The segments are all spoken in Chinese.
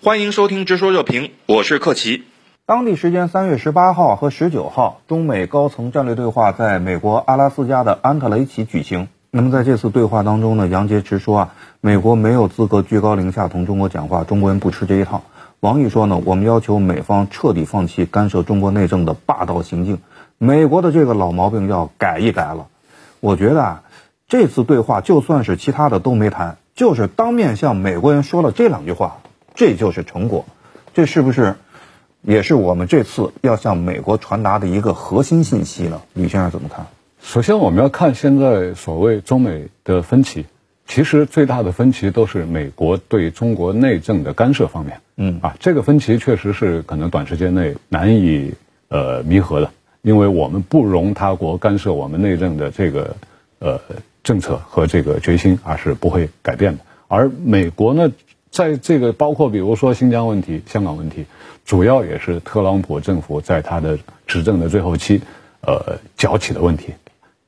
欢迎收听《直说热评》，我是克奇。当地时间三月十八号和十九号，中美高层战略对话在美国阿拉斯加的安特雷奇举行。那么在这次对话当中呢，杨洁篪说啊，美国没有资格居高临下同中国讲话，中国人不吃这一套。王毅说呢，我们要求美方彻底放弃干涉中国内政的霸道行径，美国的这个老毛病要改一改了。我觉得啊，这次对话就算是其他的都没谈，就是当面向美国人说了这两句话。这就是成果，这是不是也是我们这次要向美国传达的一个核心信息呢？李先生怎么看？首先，我们要看现在所谓中美的分歧，其实最大的分歧都是美国对中国内政的干涉方面。嗯啊，这个分歧确实是可能短时间内难以呃弥合的，因为我们不容他国干涉我们内政的这个呃政策和这个决心啊是不会改变的，而美国呢？在这个包括比如说新疆问题、香港问题，主要也是特朗普政府在他的执政的最后期，呃，搅起的问题。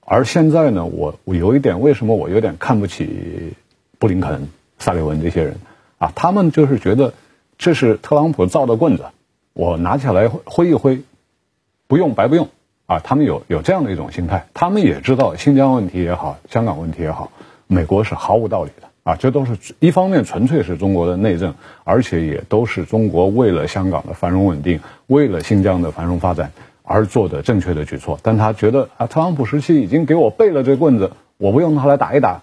而现在呢，我我有一点，为什么我有点看不起布林肯、萨利文这些人啊？他们就是觉得这是特朗普造的棍子，我拿起来挥一挥，不用白不用啊。他们有有这样的一种心态，他们也知道新疆问题也好，香港问题也好，美国是毫无道理的。啊，这都是一方面纯粹是中国的内政，而且也都是中国为了香港的繁荣稳定，为了新疆的繁荣发展而做的正确的举措。但他觉得啊，特朗普时期已经给我备了这棍子，我不用它来打一打，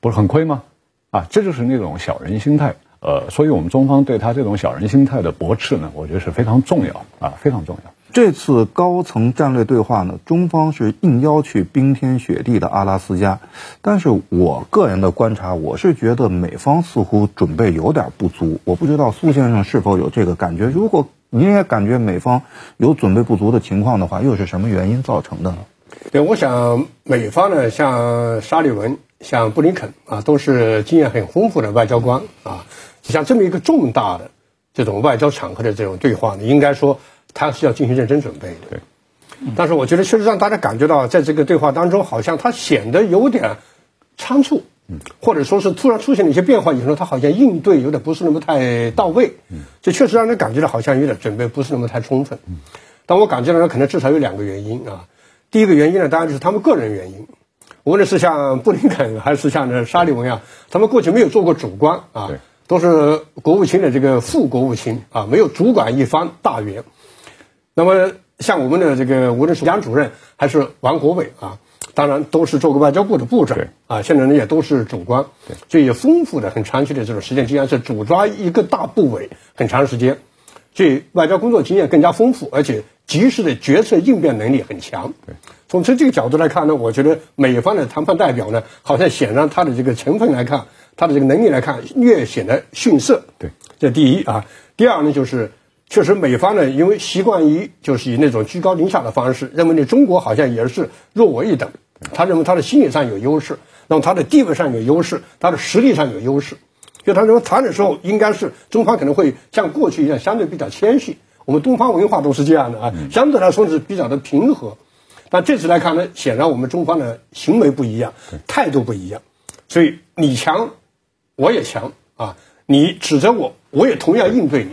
不是很亏吗？啊，这就是那种小人心态。呃，所以我们中方对他这种小人心态的驳斥呢，我觉得是非常重要啊，非常重要。这次高层战略对话呢，中方是应邀去冰天雪地的阿拉斯加，但是我个人的观察，我是觉得美方似乎准备有点不足。我不知道苏先生是否有这个感觉？如果您也感觉美方有准备不足的情况的话，又是什么原因造成的呢？对，我想美方呢，像沙利文、像布林肯啊，都是经验很丰富的外交官啊，像这么一个重大的这种外交场合的这种对话呢，应该说。他是要进行认真准备的，对。但是我觉得，确实让大家感觉到，在这个对话当中，好像他显得有点仓促，或者说是突然出现了一些变化以后，他好像应对有点不是那么太到位，这确实让人感觉到好像有点准备不是那么太充分。但我感觉到，可能至少有两个原因啊。第一个原因呢，当然就是他们个人原因，无论是像布林肯还是像这沙利文啊，他们过去没有做过主官啊，都是国务卿的这个副国务卿啊，没有主管一方大员。那么，像我们的这个，无论是杨主任还是王国伟啊，当然都是做过外交部的部长啊，现在呢也都是主官，所以有丰富的、很长期的这种实践经验，是主抓一个大部委很长时间，所以外交工作经验更加丰富，而且及时的决策应变能力很强。从从这个角度来看呢，我觉得美方的谈判代表呢，好像显然他的这个成分来看，他的这个能力来看，略显得逊色。对，这第一啊，第二呢就是。确实，美方呢，因为习惯于就是以那种居高临下的方式，认为呢中国好像也是弱我一等，他认为他的心理上有优势，那么他的地位上有优势，他的实力上有优势，就他认为谈的时候应该是中方可能会像过去一样相对比较谦虚，我们东方文化都是这样的啊，相对来说是比较的平和，但这次来看呢，显然我们中方的行为不一样，态度不一样，所以你强，我也强啊，你指责我，我也同样应对你。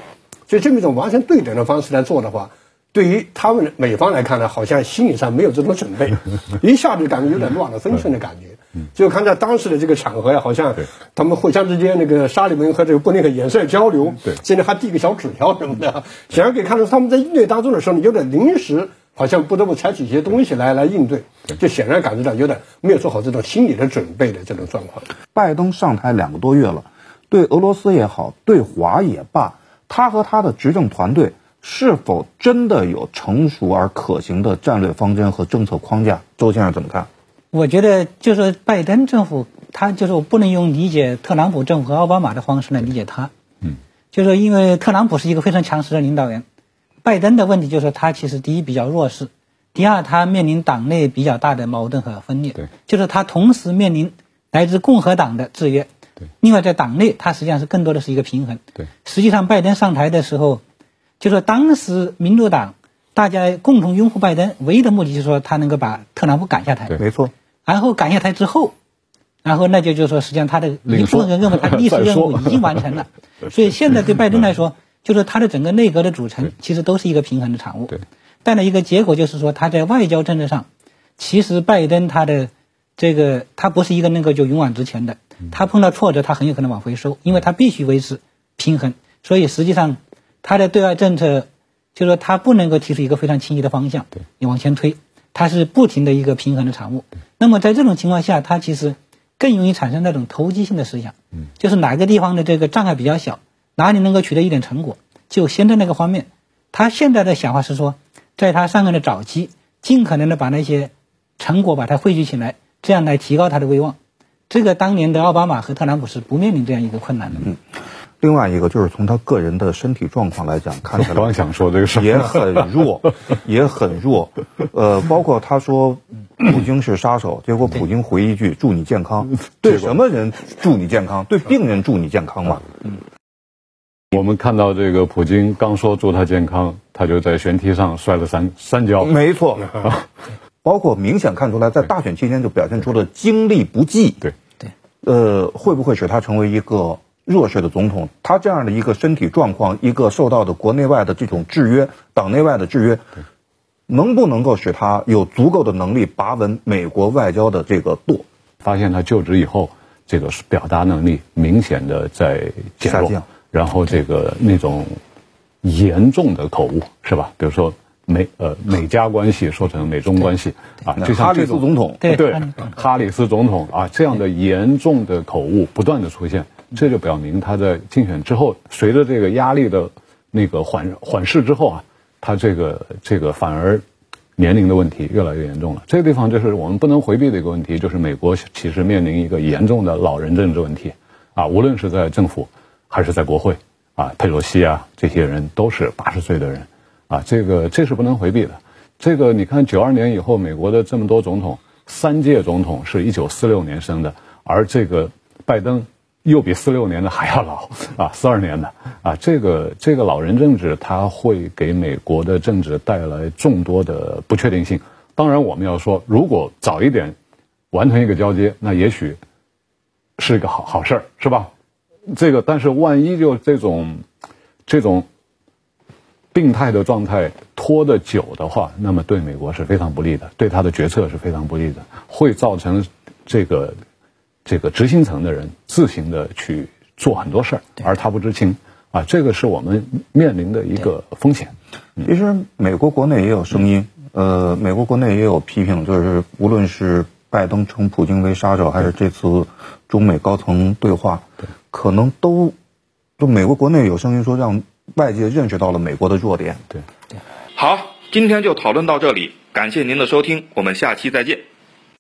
就这么一种完全对等的方式来做的话，对于他们美方来看呢，好像心理上没有这种准备，一下子感觉有点乱了分寸的感觉。就看在当时的这个场合呀，好像他们互相之间那个沙利文和这个布林肯眼神交流，甚至还递个小纸条什么的，显然可以看出他们在应对当中的时候，有点临时，好像不得不采取一些东西来来应对，就显然感觉到有点没有做好这种心理的准备的这种状况。拜登上台两个多月了，对俄罗斯也好，对华也罢。他和他的执政团队是否真的有成熟而可行的战略方针和政策框架？周先生怎么看？我觉得就是拜登政府，他就是我不能用理解特朗普政府和奥巴马的方式来理解他。嗯，就是因为特朗普是一个非常强势的领导人，拜登的问题就是他其实第一比较弱势，第二他面临党内比较大的矛盾和分裂。对，就是他同时面临来自共和党的制约。另外，在党内，他实际上是更多的是一个平衡。对，实际上，拜登上台的时候，就说当时民主党大家共同拥护拜登，唯一的目的就是说他能够把特朗普赶下台。对，没错。然后赶下台之后，然后那就就是说，实际上他的一部分人认为他历史任务已经完成了，所以现在对拜登来说，就是他的整个内阁的组成其实都是一个平衡的产物。对，但呢，一个结果就是说，他在外交政策上，其实拜登他的这个他不是一个能够就勇往直前的，他碰到挫折他很有可能往回收，因为他必须维持平衡。所以实际上他的对外政策，就说他不能够提出一个非常清晰的方向，你往前推，他是不停的一个平衡的产物。那么在这种情况下，他其实。更容易产生那种投机性的思想，嗯，就是哪个地方的这个障碍比较小，哪里能够取得一点成果，就先在那个方面。他现在的想法是说，在他上任的早期，尽可能的把那些成果把它汇聚起来，这样来提高他的威望。这个当年的奥巴马和特朗普是不面临这样一个困难的。嗯，另外一个就是从他个人的身体状况来讲，看起来刚想说这个事也很弱，也很弱。呃，包括他说。普京是杀手，结果普京回一句“祝你健康”，对什么人祝你健康？对病人祝你健康嘛？嗯。我们看到这个普京刚说祝他健康，他就在悬梯上摔了三三跤。没错，包括明显看出来，在大选期间就表现出了精力不济。对对。呃，会不会使他成为一个弱势的总统？他这样的一个身体状况，一个受到的国内外的这种制约，党内外的制约。能不能够使他有足够的能力把稳美国外交的这个舵？发现他就职以后，这个表达能力明显的在减弱，然后这个那种严重的口误是吧？比如说美呃美加关系说成美中关系啊，就像哈里斯总统对哈里斯总统啊这样的严重的口误不断的出现，这就表明他在竞选之后，随着这个压力的那个缓缓释之后啊。他这个这个反而年龄的问题越来越严重了。这个地方就是我们不能回避的一个问题，就是美国其实面临一个严重的老人政治问题啊，无论是在政府还是在国会啊，佩洛西啊这些人都是八十岁的人啊，这个这是不能回避的。这个你看九二年以后美国的这么多总统，三届总统是一九四六年生的，而这个拜登。又比四六年的还要老啊，四二年的啊，这个这个老人政治，它会给美国的政治带来众多的不确定性。当然，我们要说，如果早一点完成一个交接，那也许是一个好好事儿，是吧？这个，但是万一就这种这种病态的状态拖得久的话，那么对美国是非常不利的，对他的决策是非常不利的，会造成这个。这个执行层的人自行的去做很多事儿，而他不知情啊，这个是我们面临的一个风险。其实美国国内也有声音，呃，美国国内也有批评，就是无论是拜登称普京为杀手，还是这次中美高层对话，可能都就美国国内有声音说，让外界认识到了美国的弱点。对，好，今天就讨论到这里，感谢您的收听，我们下期再见。